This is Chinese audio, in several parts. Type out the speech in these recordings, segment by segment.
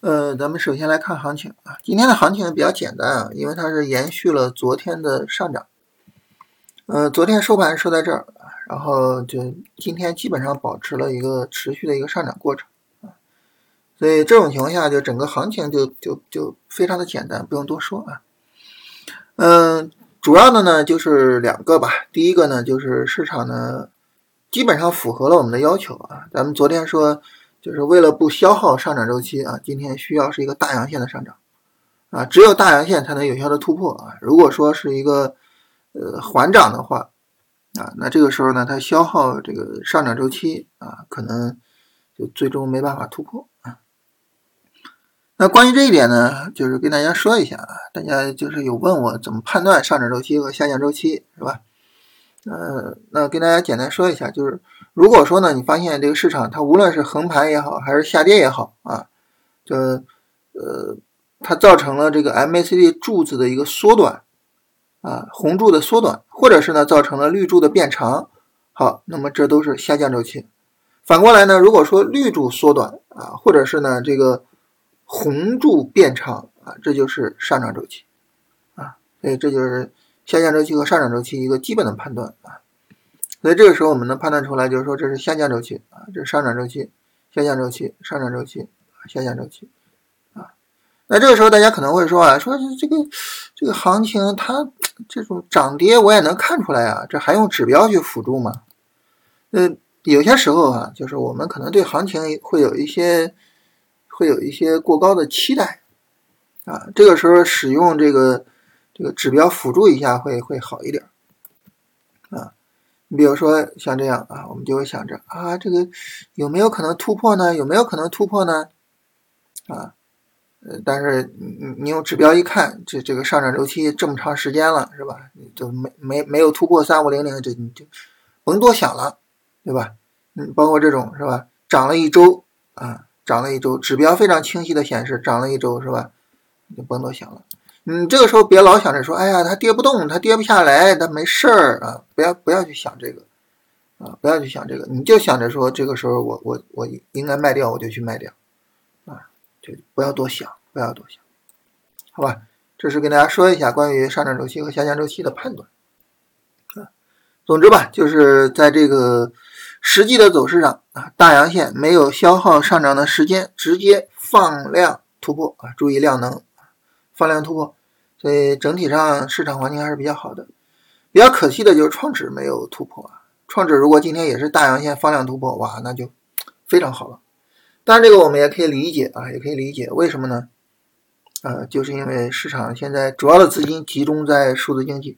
呃，咱们首先来看行情啊，今天的行情比较简单啊，因为它是延续了昨天的上涨。呃，昨天收盘收在这儿，然后就今天基本上保持了一个持续的一个上涨过程啊，所以这种情况下，就整个行情就就就非常的简单，不用多说啊。嗯，主要的呢就是两个吧，第一个呢就是市场呢基本上符合了我们的要求啊，咱们昨天说。就是为了不消耗上涨周期啊，今天需要是一个大阳线的上涨啊，只有大阳线才能有效的突破啊。如果说是一个呃缓涨的话啊，那这个时候呢，它消耗这个上涨周期啊，可能就最终没办法突破啊。那关于这一点呢，就是跟大家说一下啊，大家就是有问我怎么判断上涨周期和下降周期是吧？呃，那跟大家简单说一下，就是如果说呢，你发现这个市场它无论是横盘也好，还是下跌也好啊，就呃，它造成了这个 MACD 柱子的一个缩短啊，红柱的缩短，或者是呢造成了绿柱的变长，好，那么这都是下降周期。反过来呢，如果说绿柱缩短啊，或者是呢这个红柱变长啊，这就是上涨周期啊，所以这就是。下降周期和上涨周期一个基本的判断啊，所以这个时候我们能判断出来，就是说这是下降周期啊，这是上涨周期，下降周期，上涨周期，下降周期啊。那这个时候大家可能会说啊，说这个这个行情它这种涨跌我也能看出来啊，这还用指标去辅助吗？呃，有些时候啊，就是我们可能对行情会有一些会有一些过高的期待啊，这个时候使用这个。这个指标辅助一下会会好一点啊，你比如说像这样啊，我们就会想着啊，这个有没有可能突破呢？有没有可能突破呢？啊，呃，但是你你你用指标一看，这这个上涨周期这么长时间了，是吧？就没没没有突破三五零零，这你就甭多想了，对吧？嗯，包括这种是吧？涨了一周啊，涨了一周，指标非常清晰的显示涨了一周，是吧？你就甭多想了。你这个时候别老想着说，哎呀，它跌不动，它跌不下来，它没事儿啊！不要不要去想这个啊！不要去想这个，你就想着说，这个时候我我我应该卖掉，我就去卖掉啊！就不要多想，不要多想，好吧？这是跟大家说一下关于上涨周期和下降周期的判断啊。总之吧，就是在这个实际的走势上啊，大阳线没有消耗上涨的时间，直接放量突破啊！注意量能，放量突破。所以整体上市场环境还是比较好的，比较可惜的就是创指没有突破啊。创指如果今天也是大阳线放量突破，哇，那就非常好了。当然这个我们也可以理解啊，也可以理解为什么呢？呃，就是因为市场现在主要的资金集中在数字经济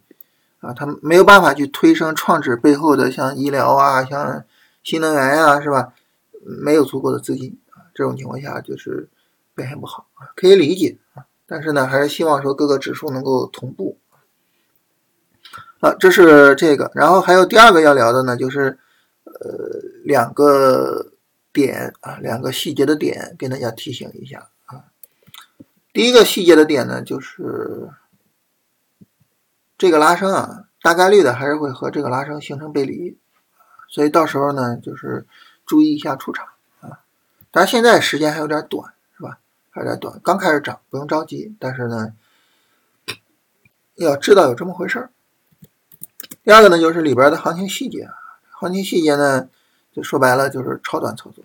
啊，它没有办法去推升创指背后的像医疗啊、像新能源呀，是吧？没有足够的资金啊，这种情况下就是表现不好啊，可以理解啊。但是呢，还是希望说各个指数能够同步。啊，这是这个，然后还有第二个要聊的呢，就是呃两个点啊，两个细节的点，跟大家提醒一下啊。第一个细节的点呢，就是这个拉升啊，大概率的还是会和这个拉升形成背离，所以到时候呢，就是注意一下出场啊。但是现在时间还有点短。有点短，刚开始涨，不用着急。但是呢，要知道有这么回事儿。第二个呢，就是里边的行情细节，行情细节呢，就说白了就是超短操作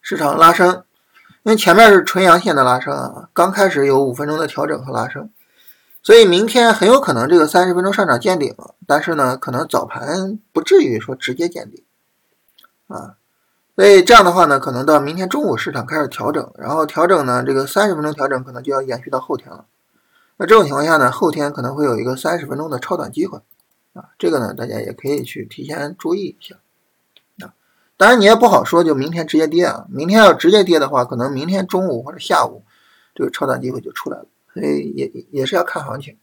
市场拉升，因为前面是纯阳线的拉升啊，刚开始有五分钟的调整和拉升，所以明天很有可能这个三十分钟上涨见顶，但是呢，可能早盘不至于说直接见顶啊。所以这样的话呢，可能到明天中午市场开始调整，然后调整呢，这个三十分钟调整可能就要延续到后天了。那这种情况下呢，后天可能会有一个三十分钟的超短机会啊，这个呢，大家也可以去提前注意一下啊。当然你也不好说，就明天直接跌啊。明天要直接跌的话，可能明天中午或者下午这个超短机会就出来了。所以也也是要看行情。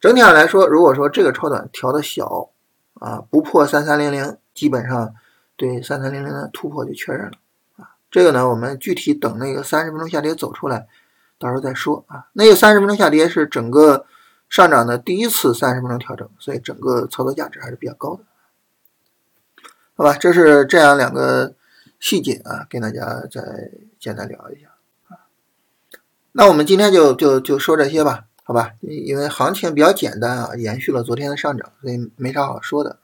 整体上来说，如果说这个超短调的小啊，不破三三零零，基本上。对三三零零的突破就确认了啊，这个呢，我们具体等那个三十分钟下跌走出来，到时候再说啊。那个三十分钟下跌是整个上涨的第一次三十分钟调整，所以整个操作价值还是比较高的，好吧？这是这样两个细节啊，跟大家再简单聊一下啊。那我们今天就就就说这些吧，好吧？因为行情比较简单啊，延续了昨天的上涨，所以没啥好说的。